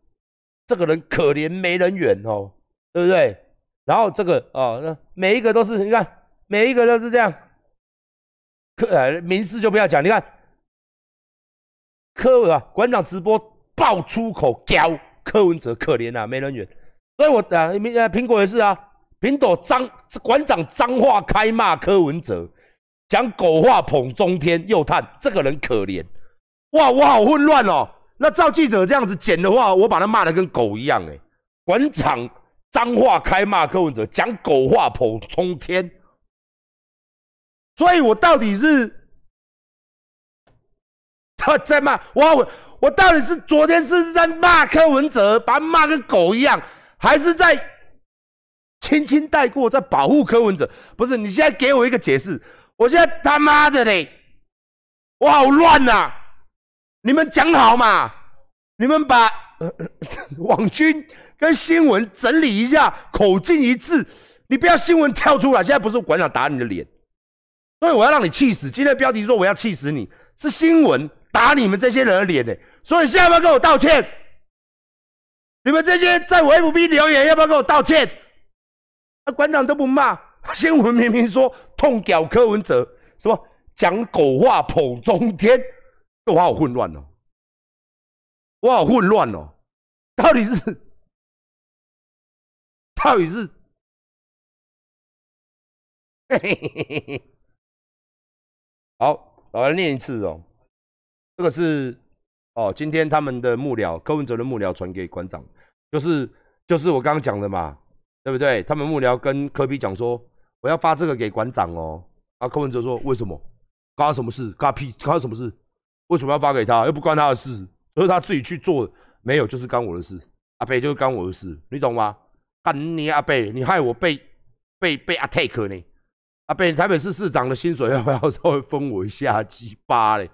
这个人可怜没人缘哦，对不对？然后这个哦，那每一个都是你看，每一个都是这样。科呃，民事就不要讲，你看，柯啊，馆长直播爆粗口，屌柯文哲可怜啊，没人缘。所以我啊，民呃苹果也是啊，苹果脏馆长脏话开骂柯文哲，讲狗话捧中天，又叹这个人可怜。哇，我好混乱哦。那照记者这样子剪的话，我把他骂的跟狗一样哎，馆长。脏话开骂柯文哲，讲狗话捧中天，所以我到底是他在骂我，我到底是昨天是在骂柯文哲，把他骂跟狗一样，还是在轻轻带过，在保护柯文哲？不是，你现在给我一个解释，我现在他妈的嘞，我好乱呐！你们讲好嘛？你们把 网军。跟新闻整理一下，口径一致。你不要新闻跳出来，现在不是馆长打你的脸，所以我要让你气死。今天标题说我要气死你，是新闻打你们这些人的脸呢。所以现在要不要跟我道歉？你们这些在我 FB 留言要不要跟我道歉？那馆长都不骂，新闻明明说痛屌柯文哲，什么？讲狗话捧中天，我好混乱哦，我好混乱哦，到底是？到底是，好，我来念一次哦。这个是哦，今天他们的幕僚柯文哲的幕僚传给馆长，就是就是我刚刚讲的嘛，对不对？他们幕僚跟科比讲说，我要发这个给馆长哦。啊，柯文哲说为什么？关他什么事？关他屁？关他什么事？为什么要发给他？又不关他的事，而是他自己去做，没有就是干我的事。阿北就是干我的事，你懂吗？干你阿贝，你害我被被被 attack 呢？阿贝，台北市市长的薪水要不要稍微分我一下？鸡巴嘞，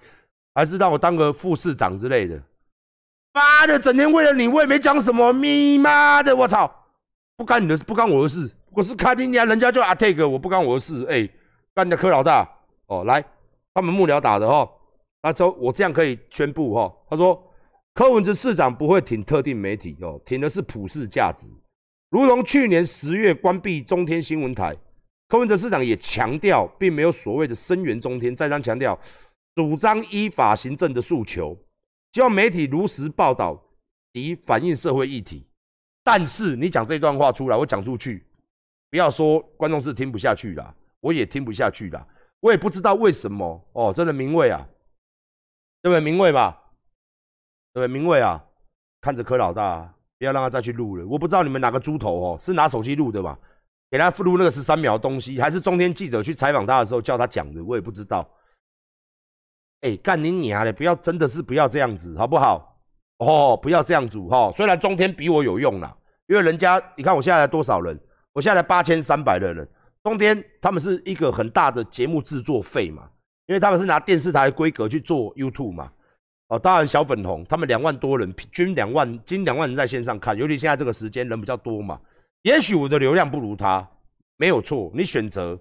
还是让我当个副市长之类的？妈的，整天为了你，我也没讲什么。咪妈的，我操！不干你的事，不干我的事。我是开庭家，人家就 attack 我，不干我的事。哎，干的柯老大哦，来，他们幕僚打的哈。他说我这样可以宣布哈。他说柯文哲市长不会挺特定媒体哦，挺的是普世价值。如同去年十月关闭中天新闻台，柯文哲市长也强调，并没有所谓的声援中天，再三强调主张依法行政的诉求，希望媒体如实报道及反映社会议题。但是你讲这段话出来，我讲出去，不要说观众是听不下去啦，我也听不下去啦，我也不知道为什么哦，真的明卫啊，对不对？明卫吧，对不对？明卫啊，看着柯老大。不要让他再去录了。我不知道你们哪个猪头哦，是拿手机录的吧？给他录那个十三秒东西，还是中天记者去采访他的时候叫他讲的？我也不知道。哎，干你娘的！不要，真的是不要这样子，好不好？哦，不要这样子哈。虽然中天比我有用啦，因为人家你看我现在多少人？我现在八千三百的人。中天他们是一个很大的节目制作费嘛，因为他们是拿电视台规格去做 YouTube 嘛。哦，当然小粉红他们两万多人，均两万，均两万人在线上看，尤其现在这个时间人比较多嘛。也许我的流量不如他，没有错，你选择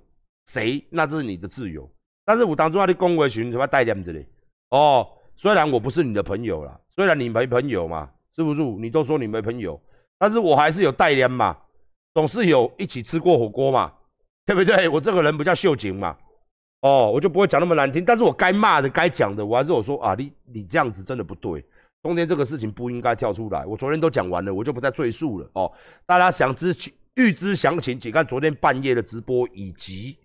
谁，那这是你的自由。但是我当中那的公维群什么带点子嘞？哦，虽然我不是你的朋友啦，虽然你没朋友嘛，是不是？你都说你没朋友，但是我还是有代言嘛，总是有一起吃过火锅嘛，对不对？我这个人不叫秀景嘛。哦，我就不会讲那么难听，但是我该骂的、该讲的，我还是我说啊，你你这样子真的不对，中间这个事情不应该跳出来。我昨天都讲完了，我就不再赘述了。哦，大家想知、预知详情，请看昨天半夜的直播以及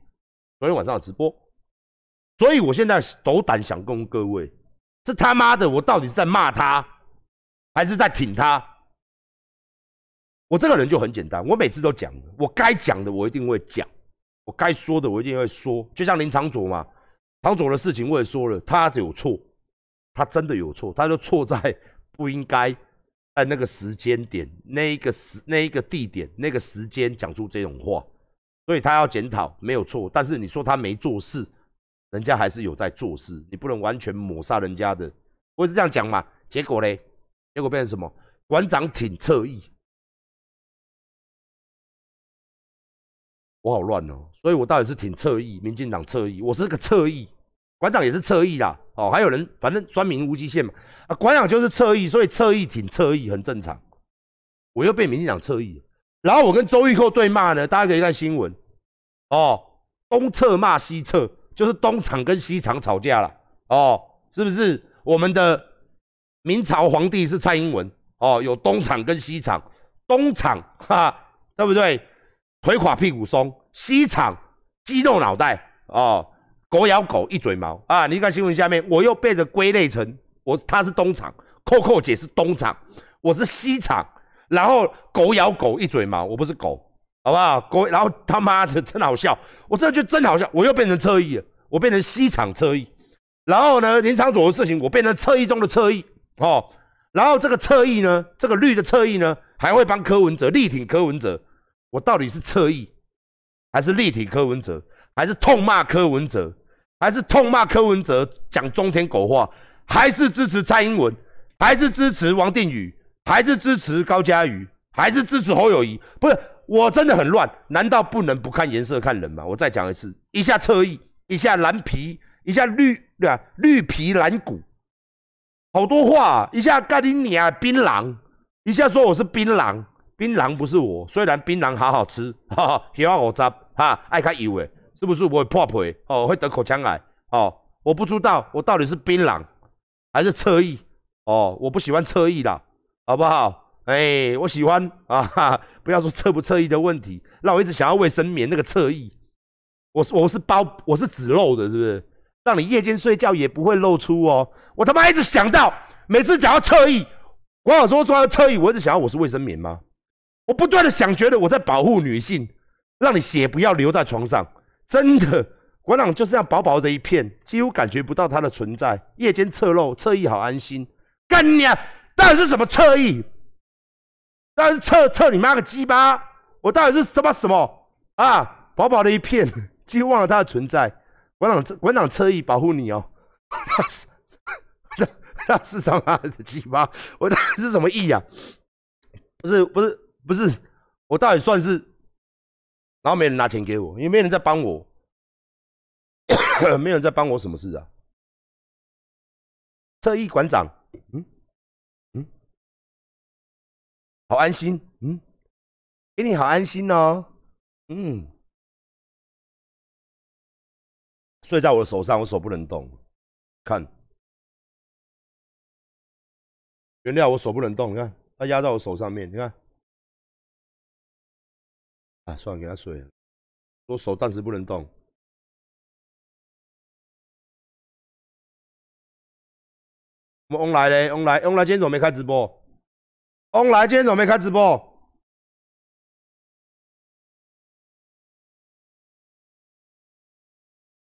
昨天晚上的直播。所以我现在斗胆想跟各位，这他妈的，我到底是在骂他，还是在挺他？我这个人就很简单，我每次都讲，我该讲的我一定会讲。我该说的我一定会说，就像林长佐嘛，长佐的事情我也说了，他有错，他真的有错，他就错在不应该在那个时间点、那一个时、那一个地点、那个时间讲出这种话，所以他要检讨，没有错。但是你说他没做事，人家还是有在做事，你不能完全抹杀人家的，我是这样讲嘛。结果嘞，结果变成什么？馆长挺侧翼。我好乱哦，所以我到底是挺侧翼，民进党侧翼，我是个侧翼，馆长也是侧翼啦。哦，还有人，反正酸民无极限嘛。啊，馆长就是侧翼，所以侧翼挺侧翼很正常。我又被民进党侧翼，然后我跟周玉蔻对骂呢，大家可以看新闻。哦，东侧骂西侧，就是东厂跟西厂吵架了。哦，是不是？我们的明朝皇帝是蔡英文。哦，有东厂跟西厂，东厂 哈，对不对？腿垮屁股松，西厂肌肉脑袋哦，狗咬狗一嘴毛啊！你看新闻下面，我又被着归类成我他是东厂，扣扣姐是东厂，我是西厂，然后狗咬狗一嘴毛，我不是狗，好不好？各位，然后他妈的真好笑，我真的觉得真好笑，我又变成侧翼了，我变成西厂侧翼，然后呢，林场左的事情我变成侧翼中的侧翼哦，然后这个侧翼呢，这个绿的侧翼呢，还会帮柯文哲力挺柯文哲。我到底是侧翼，还是力挺柯文哲，还是痛骂柯文哲，还是痛骂柯文哲讲中天狗话，还是支持蔡英文，还是支持王定宇，还是支持高嘉瑜，还是支持侯友谊？不是，我真的很乱。难道不能不看颜色看人吗？我再讲一次，一下侧翼，一下蓝皮，一下绿，对吧？绿皮蓝骨，好多话，一下盖你啊槟榔，一下说我是槟榔。槟榔不是我，虽然槟榔好好吃，哈哈，喜欢我扎哈，爱看油诶，是不是我会破皮哦？会得口腔癌哦？我不知道我到底是槟榔还是侧翼哦？我不喜欢侧翼啦，好不好？哎，我喜欢啊，哈，不要说侧不侧翼的问题，让我一直想要卫生棉那个侧翼，我是我是包我是只露的，是不是？让你夜间睡觉也不会露出哦。我他妈一直想到，每次讲到侧翼，光好说说到侧翼，我一直想要我是卫生棉吗？我不断的想，觉得我在保护女性，让你血不要留在床上。真的，馆长就是这样薄薄的一片，几乎感觉不到它的存在。夜间侧漏，侧翼好安心。干你啊！到底是什么侧翼？到底是侧侧你妈个鸡巴！我到底是他妈什么啊？薄薄的一片，几乎忘了它的存在。馆长馆长侧翼保护你哦。那是那那是什么的鸡巴？我到底是什么意呀？不是不是。不是，我到底算是，然后没人拿钱给我，因为没人在帮我，没人在帮我什么事啊？特意馆长，嗯，好安心，嗯，给你好安心哦。嗯，睡在我的手上，我手不能动。看，原谅我手不能动。你看，它压在我手上面。你看，啊，算了，给他睡了。我手暂时不能动。我们翁来嘞，翁来，翁来，今天怎么没开直播？欧莱，今天准备开直播？